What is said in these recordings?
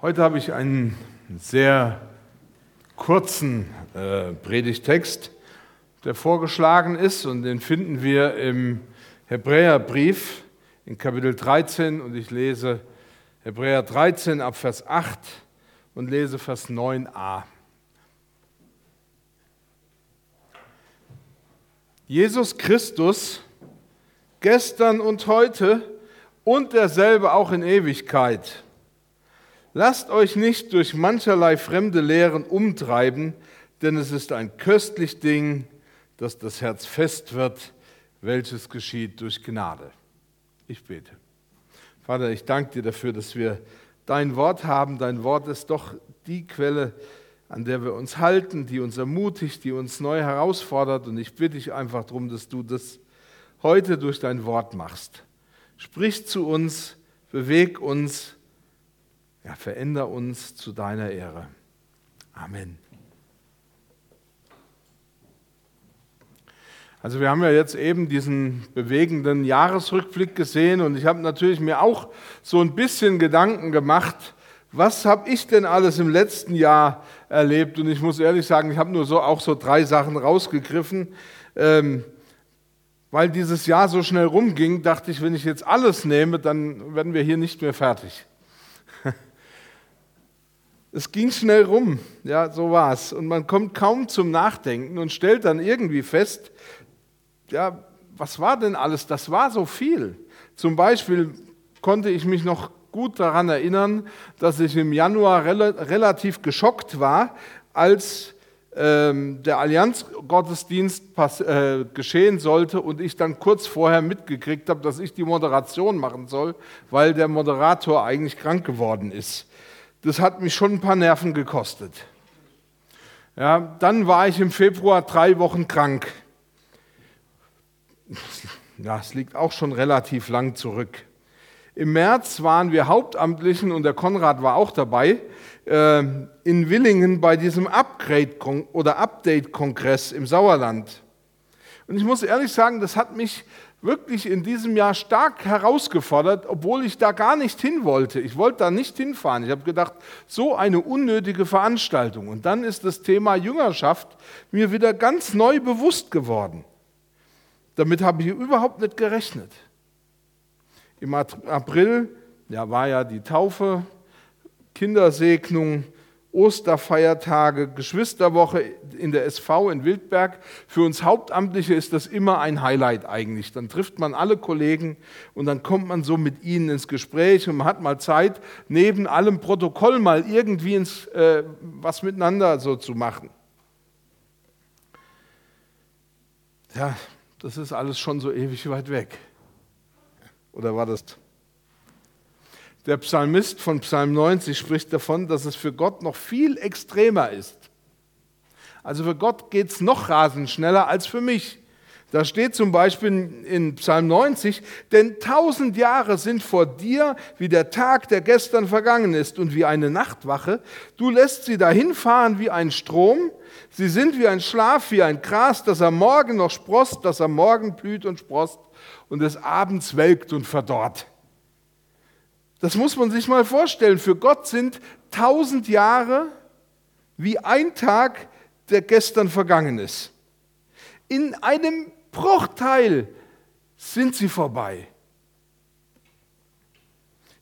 Heute habe ich einen sehr kurzen äh, Predigtext, der vorgeschlagen ist und den finden wir im Hebräerbrief in Kapitel 13 und ich lese Hebräer 13 ab Vers 8 und lese Vers 9a. Jesus Christus, gestern und heute und derselbe auch in Ewigkeit Lasst euch nicht durch mancherlei fremde Lehren umtreiben, denn es ist ein köstlich Ding, dass das Herz fest wird, welches geschieht durch Gnade. Ich bete. Vater, ich danke dir dafür, dass wir dein Wort haben. Dein Wort ist doch die Quelle, an der wir uns halten, die uns ermutigt, die uns neu herausfordert. Und ich bitte dich einfach darum, dass du das heute durch dein Wort machst. Sprich zu uns, beweg uns ja, veränder uns zu deiner Ehre. Amen. Also wir haben ja jetzt eben diesen bewegenden Jahresrückblick gesehen und ich habe natürlich mir auch so ein bisschen Gedanken gemacht, was habe ich denn alles im letzten Jahr erlebt? Und ich muss ehrlich sagen, ich habe nur so auch so drei Sachen rausgegriffen. Ähm, weil dieses Jahr so schnell rumging, dachte ich, wenn ich jetzt alles nehme, dann werden wir hier nicht mehr fertig. Es ging schnell rum, ja, so war es. Und man kommt kaum zum Nachdenken und stellt dann irgendwie fest, ja, was war denn alles? Das war so viel. Zum Beispiel konnte ich mich noch gut daran erinnern, dass ich im Januar rel relativ geschockt war, als ähm, der Allianzgottesdienst äh, geschehen sollte und ich dann kurz vorher mitgekriegt habe, dass ich die Moderation machen soll, weil der Moderator eigentlich krank geworden ist das hat mich schon ein paar Nerven gekostet. Ja, dann war ich im Februar drei Wochen krank. Ja, es liegt auch schon relativ lang zurück. Im März waren wir Hauptamtlichen und der Konrad war auch dabei äh, in Willingen bei diesem Upgrade oder Update-Kongress im Sauerland. Und ich muss ehrlich sagen, das hat mich wirklich in diesem Jahr stark herausgefordert, obwohl ich da gar nicht hin wollte. Ich wollte da nicht hinfahren. Ich habe gedacht, so eine unnötige Veranstaltung. Und dann ist das Thema Jüngerschaft mir wieder ganz neu bewusst geworden. Damit habe ich überhaupt nicht gerechnet. Im April ja, war ja die Taufe, Kindersegnung, Osterfeiertage, Geschwisterwoche in der SV in Wildberg. Für uns Hauptamtliche ist das immer ein Highlight eigentlich. Dann trifft man alle Kollegen und dann kommt man so mit ihnen ins Gespräch und man hat mal Zeit, neben allem Protokoll mal irgendwie ins, äh, was miteinander so zu machen. Ja, das ist alles schon so ewig weit weg. Oder war das der Psalmist von Psalm 90 spricht davon, dass es für Gott noch viel extremer ist. Also für Gott geht es noch rasend schneller als für mich. Da steht zum Beispiel in Psalm 90, denn tausend Jahre sind vor dir wie der Tag, der gestern vergangen ist und wie eine Nachtwache. Du lässt sie dahinfahren wie ein Strom. Sie sind wie ein Schlaf, wie ein Gras, das am Morgen noch sprost, das am Morgen blüht und sprost und des Abends welkt und verdorrt. Das muss man sich mal vorstellen. Für Gott sind tausend Jahre wie ein Tag, der gestern vergangen ist. In einem Bruchteil sind sie vorbei.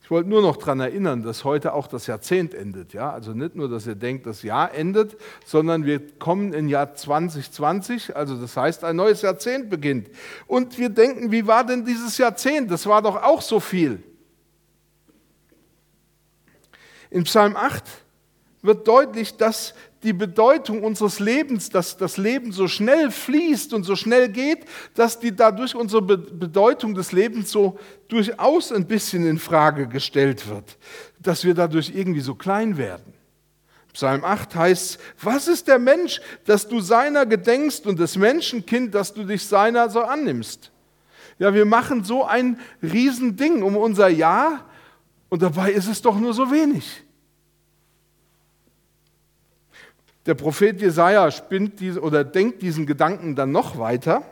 Ich wollte nur noch daran erinnern, dass heute auch das Jahrzehnt endet. Ja? Also nicht nur, dass ihr denkt, das Jahr endet, sondern wir kommen in Jahr 2020, also das heißt, ein neues Jahrzehnt beginnt. Und wir denken, wie war denn dieses Jahrzehnt? Das war doch auch so viel. In Psalm 8 wird deutlich, dass die Bedeutung unseres Lebens, dass das Leben so schnell fließt und so schnell geht, dass die dadurch unsere Bedeutung des Lebens so durchaus ein bisschen in Frage gestellt wird, dass wir dadurch irgendwie so klein werden. Psalm 8 heißt, was ist der Mensch, dass du seiner gedenkst und das Menschenkind, dass du dich seiner so annimmst? Ja, wir machen so ein Riesending um unser Ja und dabei ist es doch nur so wenig. Der Prophet Jesaja spinnt diese, oder denkt diesen Gedanken dann noch weiter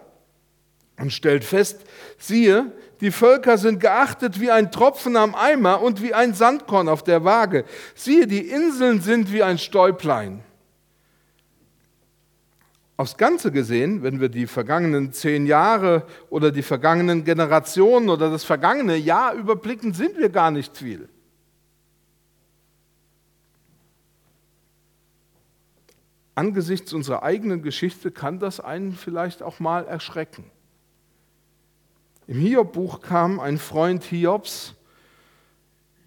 und stellt fest: Siehe, Die Völker sind geachtet wie ein Tropfen am Eimer und wie ein Sandkorn auf der Waage. Siehe, die Inseln sind wie ein Stäublein. Aufs Ganze gesehen, wenn wir die vergangenen zehn Jahre oder die vergangenen Generationen oder das vergangene Jahr überblicken, sind wir gar nicht viel. Angesichts unserer eigenen Geschichte kann das einen vielleicht auch mal erschrecken. Im Hiob-Buch kam ein Freund Hiobs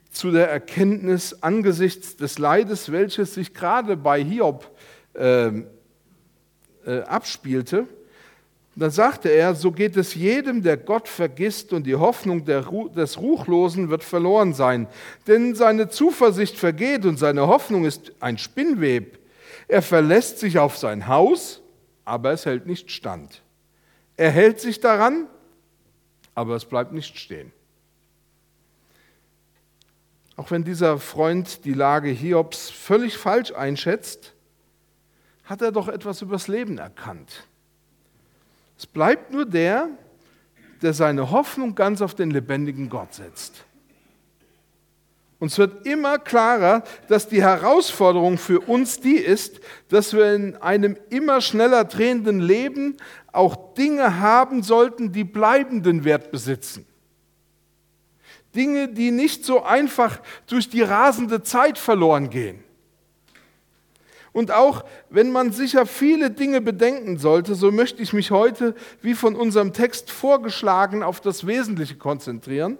zu der Erkenntnis angesichts des Leides, welches sich gerade bei Hiob äh, äh, abspielte. Da sagte er, so geht es jedem, der Gott vergisst und die Hoffnung des Ruchlosen wird verloren sein. Denn seine Zuversicht vergeht und seine Hoffnung ist ein Spinnweb. Er verlässt sich auf sein Haus, aber es hält nicht stand. Er hält sich daran, aber es bleibt nicht stehen. Auch wenn dieser Freund die Lage Hiobs völlig falsch einschätzt, hat er doch etwas übers Leben erkannt. Es bleibt nur der, der seine Hoffnung ganz auf den lebendigen Gott setzt. Uns wird immer klarer, dass die Herausforderung für uns die ist, dass wir in einem immer schneller drehenden Leben auch Dinge haben sollten, die bleibenden Wert besitzen. Dinge, die nicht so einfach durch die rasende Zeit verloren gehen. Und auch wenn man sicher viele Dinge bedenken sollte, so möchte ich mich heute, wie von unserem Text vorgeschlagen, auf das Wesentliche konzentrieren.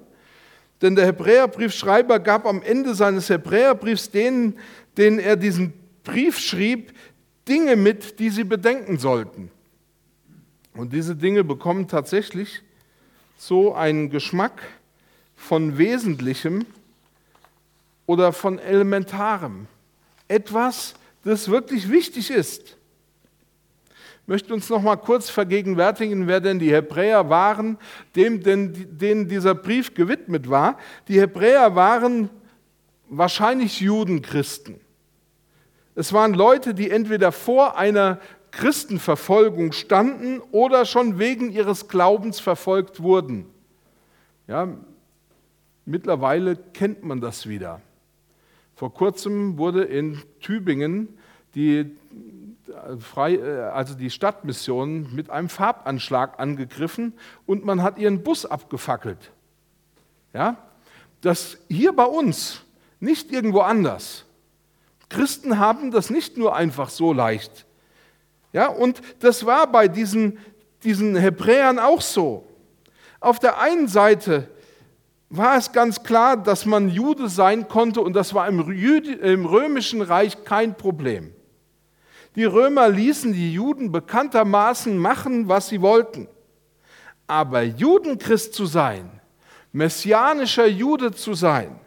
Denn der Hebräerbriefschreiber gab am Ende seines Hebräerbriefs denen, denen er diesen Brief schrieb, Dinge mit, die sie bedenken sollten. Und diese Dinge bekommen tatsächlich so einen Geschmack von Wesentlichem oder von Elementarem. Etwas, das wirklich wichtig ist. Ich möchte uns noch mal kurz vergegenwärtigen, wer denn die Hebräer waren, dem denen dieser Brief gewidmet war. Die Hebräer waren wahrscheinlich Judenchristen. Es waren Leute, die entweder vor einer Christenverfolgung standen oder schon wegen ihres Glaubens verfolgt wurden. Ja, mittlerweile kennt man das wieder. Vor kurzem wurde in Tübingen die, äh, also die Stadtmission mit einem Farbanschlag angegriffen und man hat ihren Bus abgefackelt. Ja? Das hier bei uns, nicht irgendwo anders. Christen haben das nicht nur einfach so leicht. Ja, und das war bei diesen, diesen Hebräern auch so. Auf der einen Seite war es ganz klar, dass man Jude sein konnte und das war im, im römischen Reich kein Problem. Die Römer ließen die Juden bekanntermaßen machen, was sie wollten. Aber Judenchrist zu sein, messianischer Jude zu sein,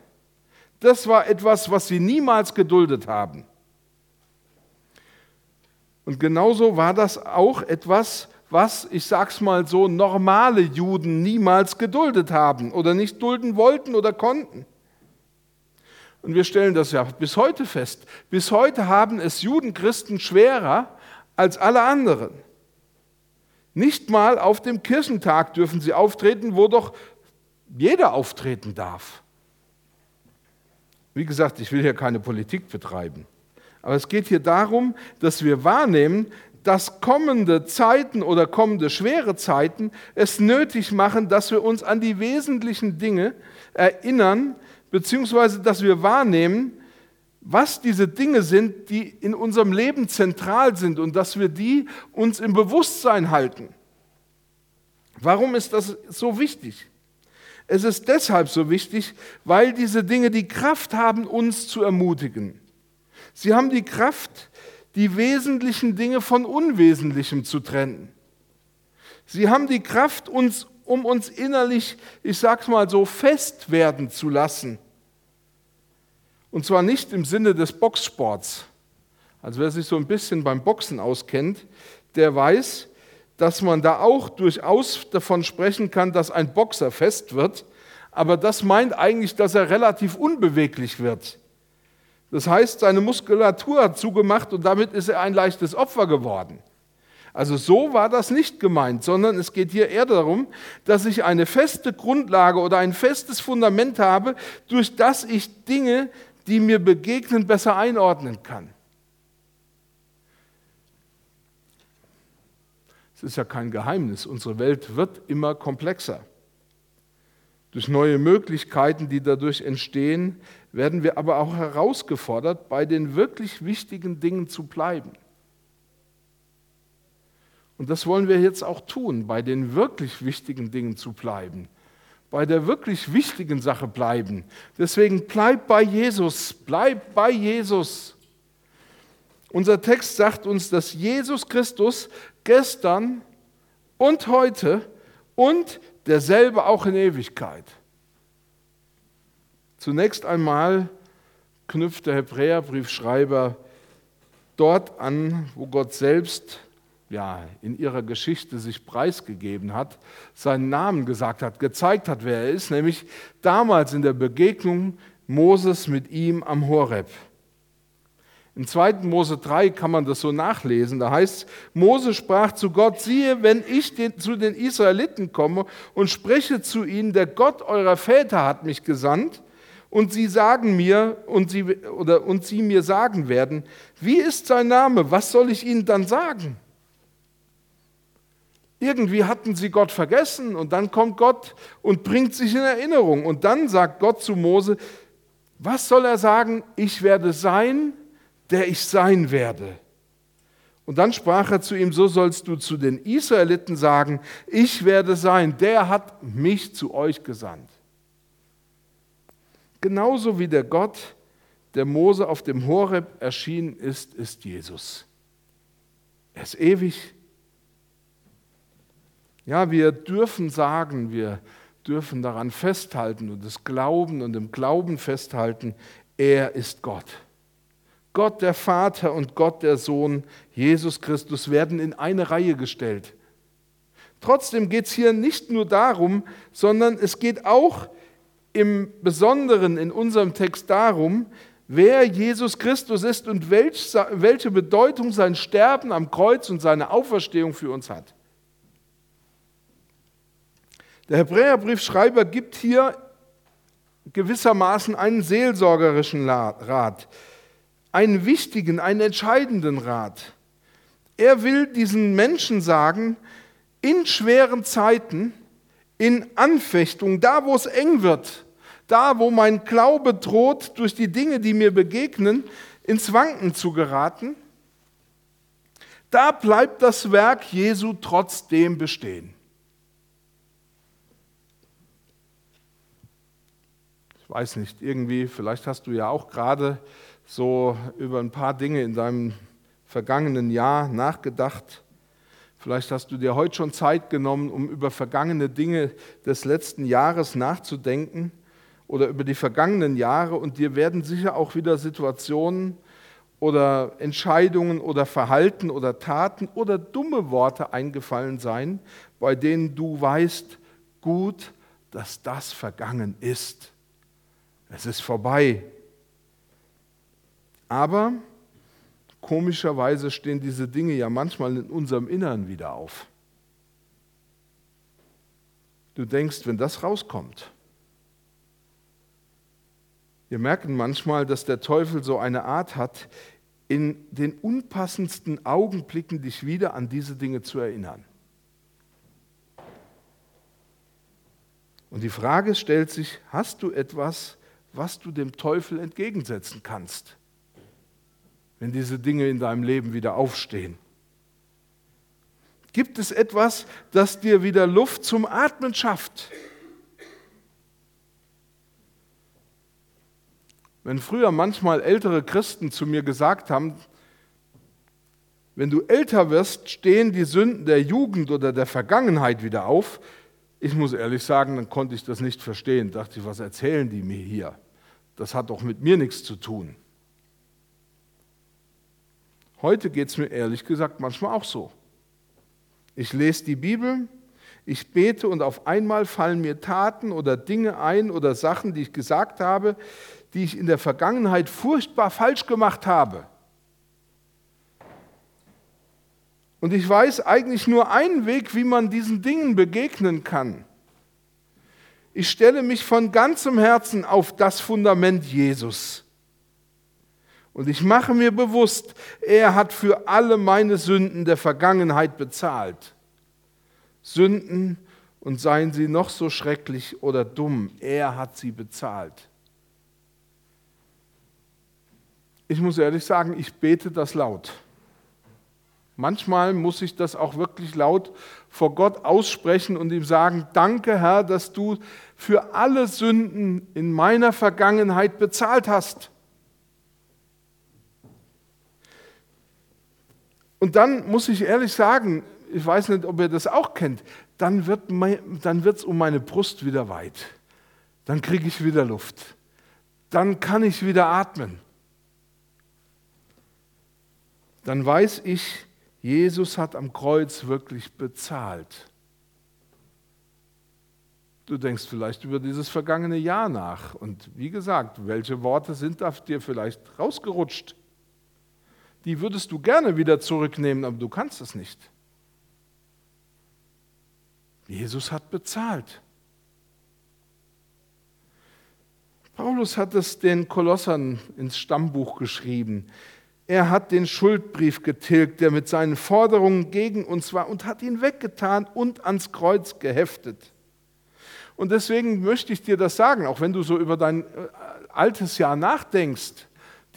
das war etwas, was sie niemals geduldet haben. Und genauso war das auch etwas, was, ich sag's mal so, normale Juden niemals geduldet haben oder nicht dulden wollten oder konnten. Und wir stellen das ja bis heute fest. Bis heute haben es Judenchristen schwerer als alle anderen. Nicht mal auf dem Kirchentag dürfen sie auftreten, wo doch jeder auftreten darf. Wie gesagt, ich will hier keine Politik betreiben. Aber es geht hier darum, dass wir wahrnehmen, dass kommende Zeiten oder kommende schwere Zeiten es nötig machen, dass wir uns an die wesentlichen Dinge erinnern, beziehungsweise dass wir wahrnehmen, was diese Dinge sind, die in unserem Leben zentral sind und dass wir die uns im Bewusstsein halten. Warum ist das so wichtig? Es ist deshalb so wichtig, weil diese Dinge die Kraft haben, uns zu ermutigen. Sie haben die Kraft, die wesentlichen Dinge von Unwesentlichem zu trennen. Sie haben die Kraft, uns, um uns innerlich, ich sag's mal so, fest werden zu lassen. Und zwar nicht im Sinne des Boxsports. Also wer sich so ein bisschen beim Boxen auskennt, der weiß, dass man da auch durchaus davon sprechen kann, dass ein Boxer fest wird, aber das meint eigentlich, dass er relativ unbeweglich wird. Das heißt, seine Muskulatur hat zugemacht und damit ist er ein leichtes Opfer geworden. Also so war das nicht gemeint, sondern es geht hier eher darum, dass ich eine feste Grundlage oder ein festes Fundament habe, durch das ich Dinge, die mir begegnen, besser einordnen kann. Es ist ja kein Geheimnis, unsere Welt wird immer komplexer. Durch neue Möglichkeiten, die dadurch entstehen, werden wir aber auch herausgefordert, bei den wirklich wichtigen Dingen zu bleiben. Und das wollen wir jetzt auch tun, bei den wirklich wichtigen Dingen zu bleiben, bei der wirklich wichtigen Sache bleiben. Deswegen bleib bei Jesus, bleib bei Jesus. Unser Text sagt uns, dass Jesus Christus gestern und heute und derselbe auch in Ewigkeit. Zunächst einmal knüpft der Hebräerbriefschreiber dort an, wo Gott selbst ja, in ihrer Geschichte sich preisgegeben hat, seinen Namen gesagt hat, gezeigt hat, wer er ist, nämlich damals in der Begegnung Moses mit ihm am Horeb. Im 2. Mose 3 kann man das so nachlesen. Da heißt es, Mose sprach zu Gott, siehe, wenn ich den, zu den Israeliten komme und spreche zu ihnen, der Gott eurer Väter hat mich gesandt, und sie sagen mir, und sie, oder, und sie mir sagen werden, wie ist sein Name, was soll ich ihnen dann sagen? Irgendwie hatten sie Gott vergessen und dann kommt Gott und bringt sich in Erinnerung. Und dann sagt Gott zu Mose, was soll er sagen? Ich werde sein, der ich sein werde. Und dann sprach er zu ihm, so sollst du zu den Israeliten sagen, ich werde sein, der hat mich zu euch gesandt. Genauso wie der Gott, der Mose auf dem Horeb erschienen ist, ist Jesus. Er ist ewig, ja, wir dürfen sagen, wir dürfen daran festhalten und es glauben und im Glauben festhalten, er ist Gott. Gott der Vater und Gott der Sohn, Jesus Christus, werden in eine Reihe gestellt. Trotzdem geht es hier nicht nur darum, sondern es geht auch im Besonderen in unserem Text darum, wer Jesus Christus ist und welche Bedeutung sein Sterben am Kreuz und seine Auferstehung für uns hat. Der Hebräerbriefschreiber gibt hier gewissermaßen einen seelsorgerischen Rat, einen wichtigen, einen entscheidenden Rat. Er will diesen Menschen sagen, in schweren Zeiten, in Anfechtung, da wo es eng wird, da wo mein Glaube droht, durch die Dinge, die mir begegnen, ins Wanken zu geraten, da bleibt das Werk Jesu trotzdem bestehen. weiß nicht, irgendwie, vielleicht hast du ja auch gerade so über ein paar Dinge in deinem vergangenen Jahr nachgedacht. Vielleicht hast du dir heute schon Zeit genommen, um über vergangene Dinge des letzten Jahres nachzudenken oder über die vergangenen Jahre und dir werden sicher auch wieder Situationen oder Entscheidungen oder Verhalten oder Taten oder dumme Worte eingefallen sein, bei denen du weißt, gut, dass das vergangen ist. Es ist vorbei. Aber komischerweise stehen diese Dinge ja manchmal in unserem Innern wieder auf. Du denkst, wenn das rauskommt. Wir merken manchmal, dass der Teufel so eine Art hat, in den unpassendsten Augenblicken dich wieder an diese Dinge zu erinnern. Und die Frage stellt sich, hast du etwas, was du dem Teufel entgegensetzen kannst, wenn diese Dinge in deinem Leben wieder aufstehen. Gibt es etwas, das dir wieder Luft zum Atmen schafft? Wenn früher manchmal ältere Christen zu mir gesagt haben, wenn du älter wirst, stehen die Sünden der Jugend oder der Vergangenheit wieder auf, ich muss ehrlich sagen, dann konnte ich das nicht verstehen. Dachte ich, was erzählen die mir hier? Das hat doch mit mir nichts zu tun. Heute geht es mir ehrlich gesagt manchmal auch so. Ich lese die Bibel, ich bete und auf einmal fallen mir Taten oder Dinge ein oder Sachen, die ich gesagt habe, die ich in der Vergangenheit furchtbar falsch gemacht habe. Und ich weiß eigentlich nur einen Weg, wie man diesen Dingen begegnen kann. Ich stelle mich von ganzem Herzen auf das Fundament Jesus. Und ich mache mir bewusst, er hat für alle meine Sünden der Vergangenheit bezahlt. Sünden, und seien sie noch so schrecklich oder dumm, er hat sie bezahlt. Ich muss ehrlich sagen, ich bete das laut. Manchmal muss ich das auch wirklich laut vor Gott aussprechen und ihm sagen, danke Herr, dass du für alle Sünden in meiner Vergangenheit bezahlt hast. Und dann muss ich ehrlich sagen, ich weiß nicht, ob ihr das auch kennt, dann wird es um meine Brust wieder weit. Dann kriege ich wieder Luft. Dann kann ich wieder atmen. Dann weiß ich, Jesus hat am Kreuz wirklich bezahlt. Du denkst vielleicht über dieses vergangene Jahr nach. Und wie gesagt, welche Worte sind da dir vielleicht rausgerutscht? Die würdest du gerne wieder zurücknehmen, aber du kannst es nicht. Jesus hat bezahlt. Paulus hat es den Kolossern ins Stammbuch geschrieben. Er hat den Schuldbrief getilgt, der mit seinen Forderungen gegen uns war, und hat ihn weggetan und ans Kreuz geheftet. Und deswegen möchte ich dir das sagen, auch wenn du so über dein äh, altes Jahr nachdenkst,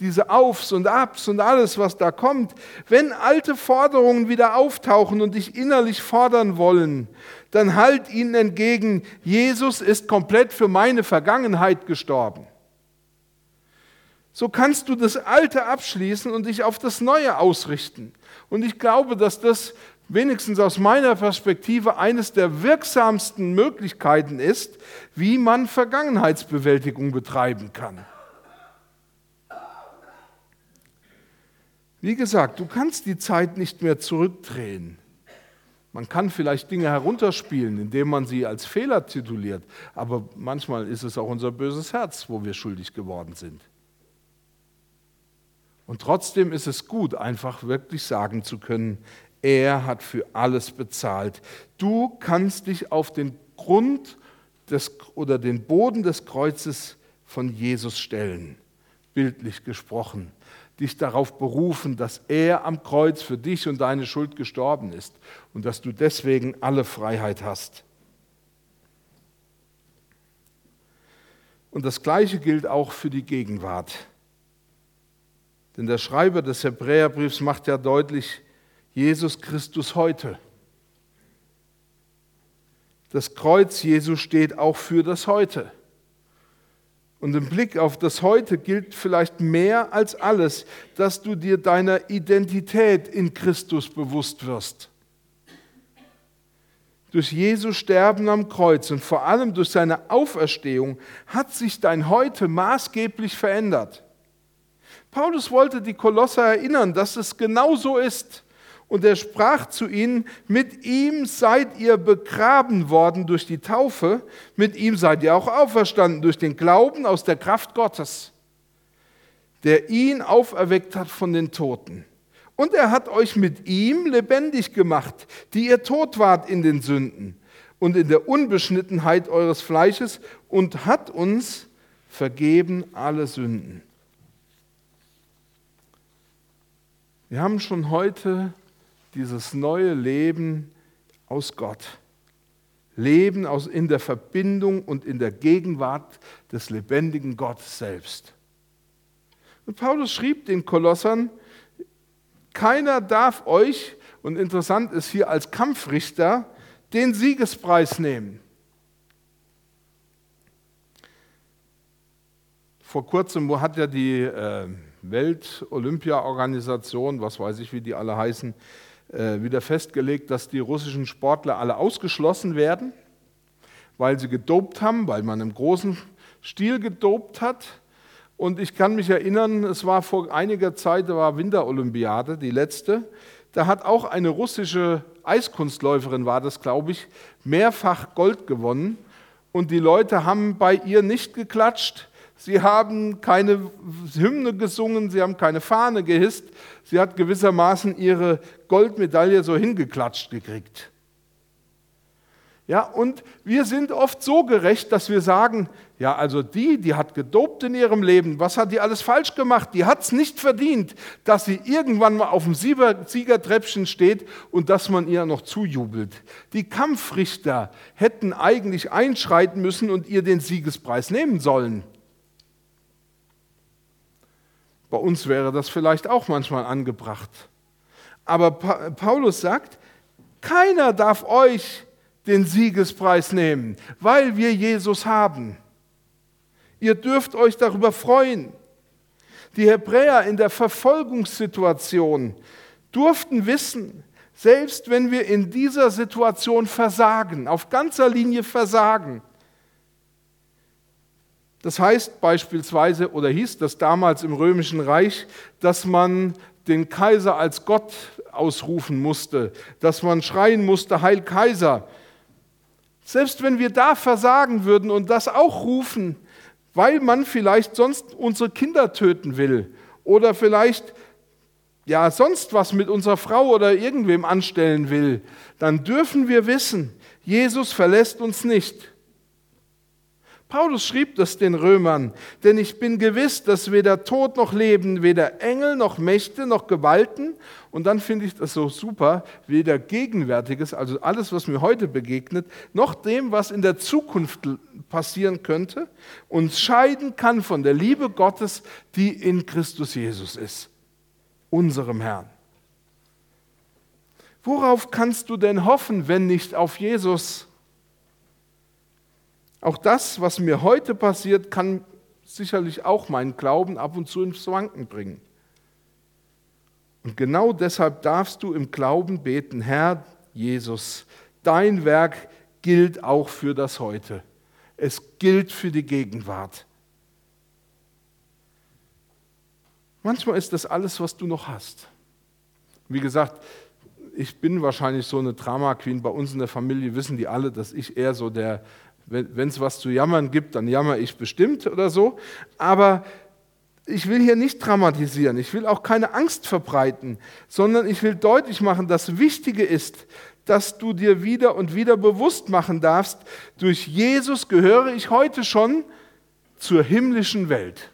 diese Aufs und Abs und alles, was da kommt, wenn alte Forderungen wieder auftauchen und dich innerlich fordern wollen, dann halt ihnen entgegen, Jesus ist komplett für meine Vergangenheit gestorben so kannst du das Alte abschließen und dich auf das Neue ausrichten. Und ich glaube, dass das wenigstens aus meiner Perspektive eines der wirksamsten Möglichkeiten ist, wie man Vergangenheitsbewältigung betreiben kann. Wie gesagt, du kannst die Zeit nicht mehr zurückdrehen. Man kann vielleicht Dinge herunterspielen, indem man sie als Fehler tituliert, aber manchmal ist es auch unser böses Herz, wo wir schuldig geworden sind. Und trotzdem ist es gut, einfach wirklich sagen zu können, er hat für alles bezahlt. Du kannst dich auf den Grund des, oder den Boden des Kreuzes von Jesus stellen, bildlich gesprochen. Dich darauf berufen, dass er am Kreuz für dich und deine Schuld gestorben ist und dass du deswegen alle Freiheit hast. Und das Gleiche gilt auch für die Gegenwart. Denn der Schreiber des Hebräerbriefs macht ja deutlich, Jesus Christus heute. Das Kreuz Jesu steht auch für das Heute. Und im Blick auf das Heute gilt vielleicht mehr als alles, dass du dir deiner Identität in Christus bewusst wirst. Durch Jesu Sterben am Kreuz und vor allem durch seine Auferstehung hat sich dein Heute maßgeblich verändert. Paulus wollte die Kolosser erinnern, dass es genau so ist. Und er sprach zu ihnen, mit ihm seid ihr begraben worden durch die Taufe, mit ihm seid ihr auch auferstanden durch den Glauben aus der Kraft Gottes, der ihn auferweckt hat von den Toten. Und er hat euch mit ihm lebendig gemacht, die ihr tot wart in den Sünden und in der Unbeschnittenheit eures Fleisches und hat uns vergeben alle Sünden. Wir haben schon heute dieses neue Leben aus Gott. Leben aus, in der Verbindung und in der Gegenwart des lebendigen Gottes selbst. Und Paulus schrieb den Kolossern, keiner darf euch, und interessant ist hier als Kampfrichter, den Siegespreis nehmen. Vor kurzem hat ja die äh, Welt-Olympia-Organisation, was weiß ich, wie die alle heißen, wieder festgelegt, dass die russischen Sportler alle ausgeschlossen werden, weil sie gedopt haben, weil man im großen Stil gedopt hat. Und ich kann mich erinnern, es war vor einiger Zeit, da war Winterolympiade, die letzte. Da hat auch eine russische Eiskunstläuferin, war das, glaube ich, mehrfach Gold gewonnen. Und die Leute haben bei ihr nicht geklatscht, Sie haben keine Hymne gesungen, sie haben keine Fahne gehisst. Sie hat gewissermaßen ihre Goldmedaille so hingeklatscht gekriegt. Ja, und wir sind oft so gerecht, dass wir sagen, ja, also die, die hat gedopt in ihrem Leben, was hat die alles falsch gemacht? Die hat es nicht verdient, dass sie irgendwann mal auf dem Siegertreppchen steht und dass man ihr noch zujubelt. Die Kampfrichter hätten eigentlich einschreiten müssen und ihr den Siegespreis nehmen sollen. Bei uns wäre das vielleicht auch manchmal angebracht. Aber Paulus sagt, keiner darf euch den Siegespreis nehmen, weil wir Jesus haben. Ihr dürft euch darüber freuen. Die Hebräer in der Verfolgungssituation durften wissen, selbst wenn wir in dieser Situation versagen, auf ganzer Linie versagen, das heißt beispielsweise, oder hieß das damals im Römischen Reich, dass man den Kaiser als Gott ausrufen musste, dass man schreien musste, Heil Kaiser. Selbst wenn wir da versagen würden und das auch rufen, weil man vielleicht sonst unsere Kinder töten will oder vielleicht ja sonst was mit unserer Frau oder irgendwem anstellen will, dann dürfen wir wissen, Jesus verlässt uns nicht. Paulus schrieb das den Römern, denn ich bin gewiss, dass weder Tod noch Leben, weder Engel noch Mächte noch Gewalten, und dann finde ich das so super, weder Gegenwärtiges, also alles, was mir heute begegnet, noch dem, was in der Zukunft passieren könnte, uns scheiden kann von der Liebe Gottes, die in Christus Jesus ist, unserem Herrn. Worauf kannst du denn hoffen, wenn nicht auf Jesus? Auch das, was mir heute passiert, kann sicherlich auch meinen Glauben ab und zu ins Wanken bringen. Und genau deshalb darfst du im Glauben beten, Herr Jesus, dein Werk gilt auch für das Heute. Es gilt für die Gegenwart. Manchmal ist das alles, was du noch hast. Wie gesagt, ich bin wahrscheinlich so eine Drama Queen. Bei uns in der Familie wissen die alle, dass ich eher so der wenn es was zu jammern gibt, dann jammer ich bestimmt oder so. Aber ich will hier nicht dramatisieren, ich will auch keine Angst verbreiten, sondern ich will deutlich machen, das Wichtige ist, dass du dir wieder und wieder bewusst machen darfst, durch Jesus gehöre ich heute schon zur himmlischen Welt.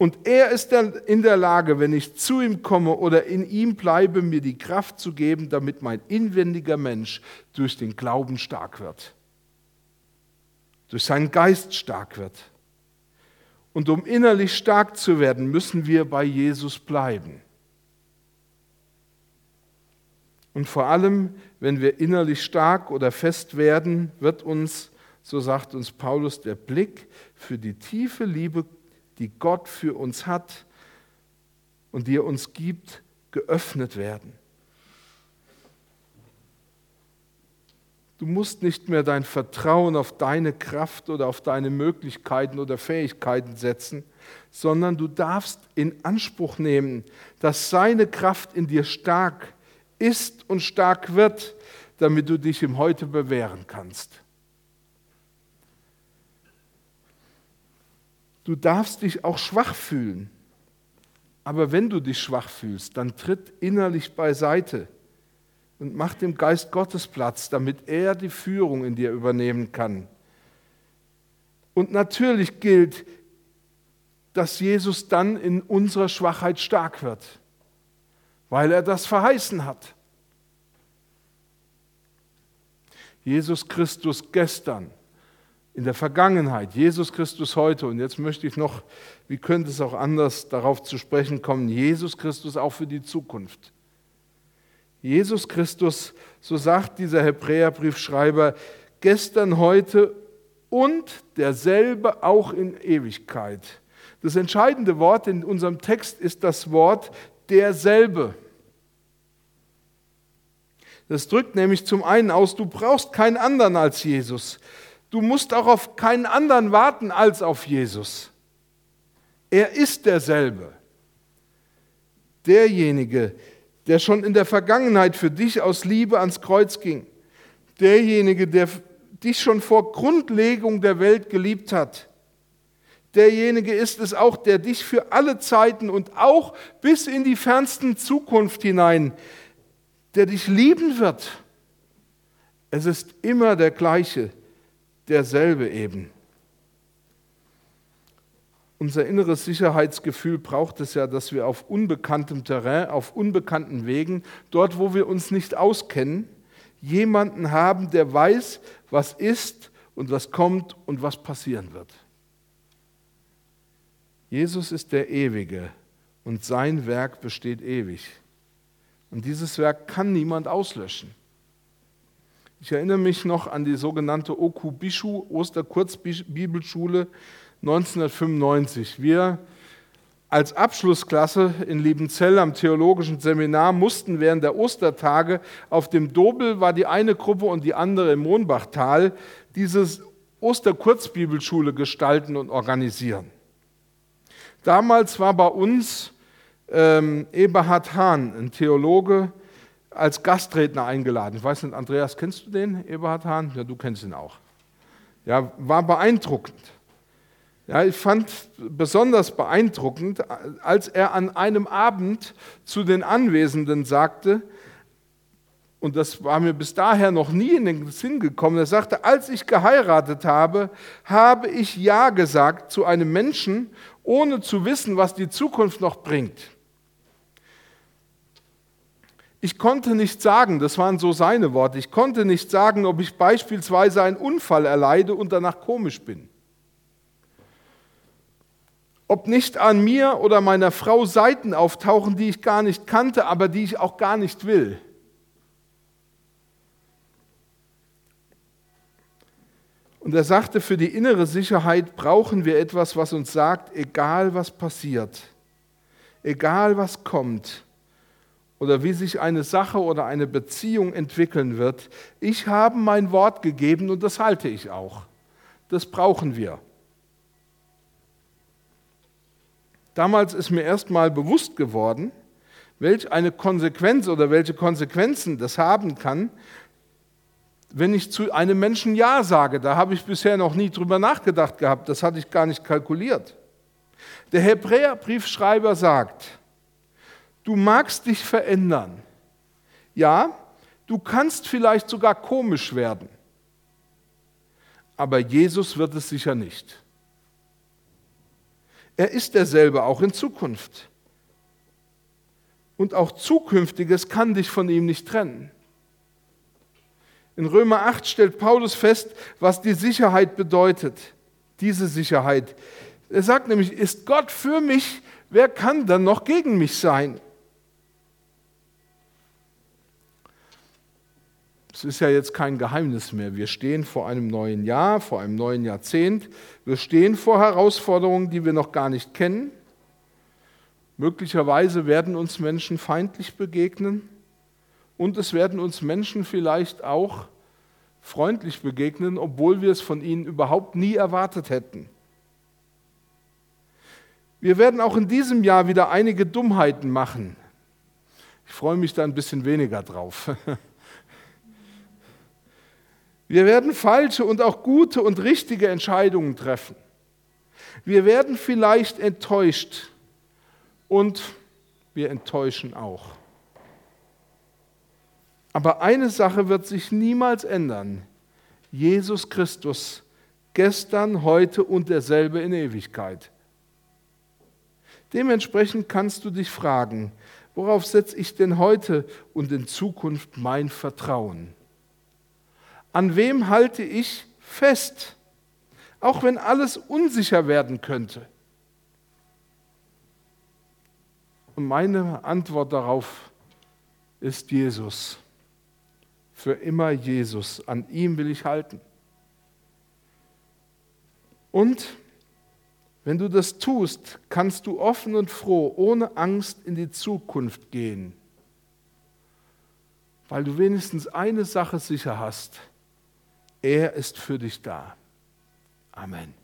Und er ist dann in der Lage, wenn ich zu ihm komme oder in ihm bleibe, mir die Kraft zu geben, damit mein inwendiger Mensch durch den Glauben stark wird, durch seinen Geist stark wird. Und um innerlich stark zu werden, müssen wir bei Jesus bleiben. Und vor allem, wenn wir innerlich stark oder fest werden, wird uns, so sagt uns Paulus, der Blick für die tiefe Liebe die Gott für uns hat und die er uns gibt, geöffnet werden. Du musst nicht mehr dein Vertrauen auf deine Kraft oder auf deine Möglichkeiten oder Fähigkeiten setzen, sondern du darfst in Anspruch nehmen, dass seine Kraft in dir stark ist und stark wird, damit du dich im Heute bewähren kannst. Du darfst dich auch schwach fühlen. Aber wenn du dich schwach fühlst, dann tritt innerlich beiseite und mach dem Geist Gottes Platz, damit er die Führung in dir übernehmen kann. Und natürlich gilt, dass Jesus dann in unserer Schwachheit stark wird, weil er das verheißen hat. Jesus Christus gestern, in der Vergangenheit, Jesus Christus heute. Und jetzt möchte ich noch, wie könnte es auch anders darauf zu sprechen kommen, Jesus Christus auch für die Zukunft. Jesus Christus, so sagt dieser Hebräerbriefschreiber, gestern, heute und derselbe auch in Ewigkeit. Das entscheidende Wort in unserem Text ist das Wort derselbe. Das drückt nämlich zum einen aus, du brauchst keinen anderen als Jesus. Du musst auch auf keinen anderen warten als auf Jesus. Er ist derselbe. Derjenige, der schon in der Vergangenheit für dich aus Liebe ans Kreuz ging. Derjenige, der dich schon vor Grundlegung der Welt geliebt hat. Derjenige ist es auch, der dich für alle Zeiten und auch bis in die fernsten Zukunft hinein, der dich lieben wird. Es ist immer der gleiche, derselbe eben. Unser inneres Sicherheitsgefühl braucht es ja, dass wir auf unbekanntem Terrain, auf unbekannten Wegen, dort wo wir uns nicht auskennen, jemanden haben, der weiß, was ist und was kommt und was passieren wird. Jesus ist der Ewige und sein Werk besteht ewig. Und dieses Werk kann niemand auslöschen. Ich erinnere mich noch an die sogenannte Okubishu Osterkurzbibelschule 1995. Wir als Abschlussklasse in Liebenzell am theologischen Seminar mussten während der Ostertage auf dem Dobel war die eine Gruppe und die andere im Mohnbachtal diese Osterkurzbibelschule gestalten und organisieren. Damals war bei uns ähm, Eberhard Hahn, ein Theologe, als Gastredner eingeladen. Ich weiß nicht, Andreas, kennst du den, Eberhard Hahn? Ja, du kennst ihn auch. Ja, war beeindruckend. Ja, ich fand besonders beeindruckend, als er an einem Abend zu den Anwesenden sagte, und das war mir bis daher noch nie in den Sinn gekommen, er sagte, als ich geheiratet habe, habe ich Ja gesagt zu einem Menschen, ohne zu wissen, was die Zukunft noch bringt. Ich konnte nicht sagen, das waren so seine Worte, ich konnte nicht sagen, ob ich beispielsweise einen Unfall erleide und danach komisch bin ob nicht an mir oder meiner Frau Seiten auftauchen, die ich gar nicht kannte, aber die ich auch gar nicht will. Und er sagte, für die innere Sicherheit brauchen wir etwas, was uns sagt, egal was passiert, egal was kommt oder wie sich eine Sache oder eine Beziehung entwickeln wird, ich habe mein Wort gegeben und das halte ich auch. Das brauchen wir. Damals ist mir erst mal bewusst geworden, welch eine Konsequenz oder welche Konsequenzen das haben kann, wenn ich zu einem Menschen Ja sage. Da habe ich bisher noch nie drüber nachgedacht gehabt, das hatte ich gar nicht kalkuliert. Der Hebräerbriefschreiber sagt, du magst dich verändern. Ja, du kannst vielleicht sogar komisch werden, aber Jesus wird es sicher nicht. Er ist derselbe auch in Zukunft. Und auch Zukünftiges kann dich von ihm nicht trennen. In Römer 8 stellt Paulus fest, was die Sicherheit bedeutet. Diese Sicherheit. Er sagt nämlich, ist Gott für mich, wer kann dann noch gegen mich sein? Es ist ja jetzt kein Geheimnis mehr. Wir stehen vor einem neuen Jahr, vor einem neuen Jahrzehnt. Wir stehen vor Herausforderungen, die wir noch gar nicht kennen. Möglicherweise werden uns Menschen feindlich begegnen und es werden uns Menschen vielleicht auch freundlich begegnen, obwohl wir es von ihnen überhaupt nie erwartet hätten. Wir werden auch in diesem Jahr wieder einige Dummheiten machen. Ich freue mich da ein bisschen weniger drauf. Wir werden falsche und auch gute und richtige Entscheidungen treffen. Wir werden vielleicht enttäuscht und wir enttäuschen auch. Aber eine Sache wird sich niemals ändern. Jesus Christus, gestern, heute und derselbe in Ewigkeit. Dementsprechend kannst du dich fragen, worauf setze ich denn heute und in Zukunft mein Vertrauen? An wem halte ich fest? Auch wenn alles unsicher werden könnte. Und meine Antwort darauf ist Jesus. Für immer Jesus. An ihm will ich halten. Und wenn du das tust, kannst du offen und froh, ohne Angst in die Zukunft gehen, weil du wenigstens eine Sache sicher hast. Er ist für dich da. Amen.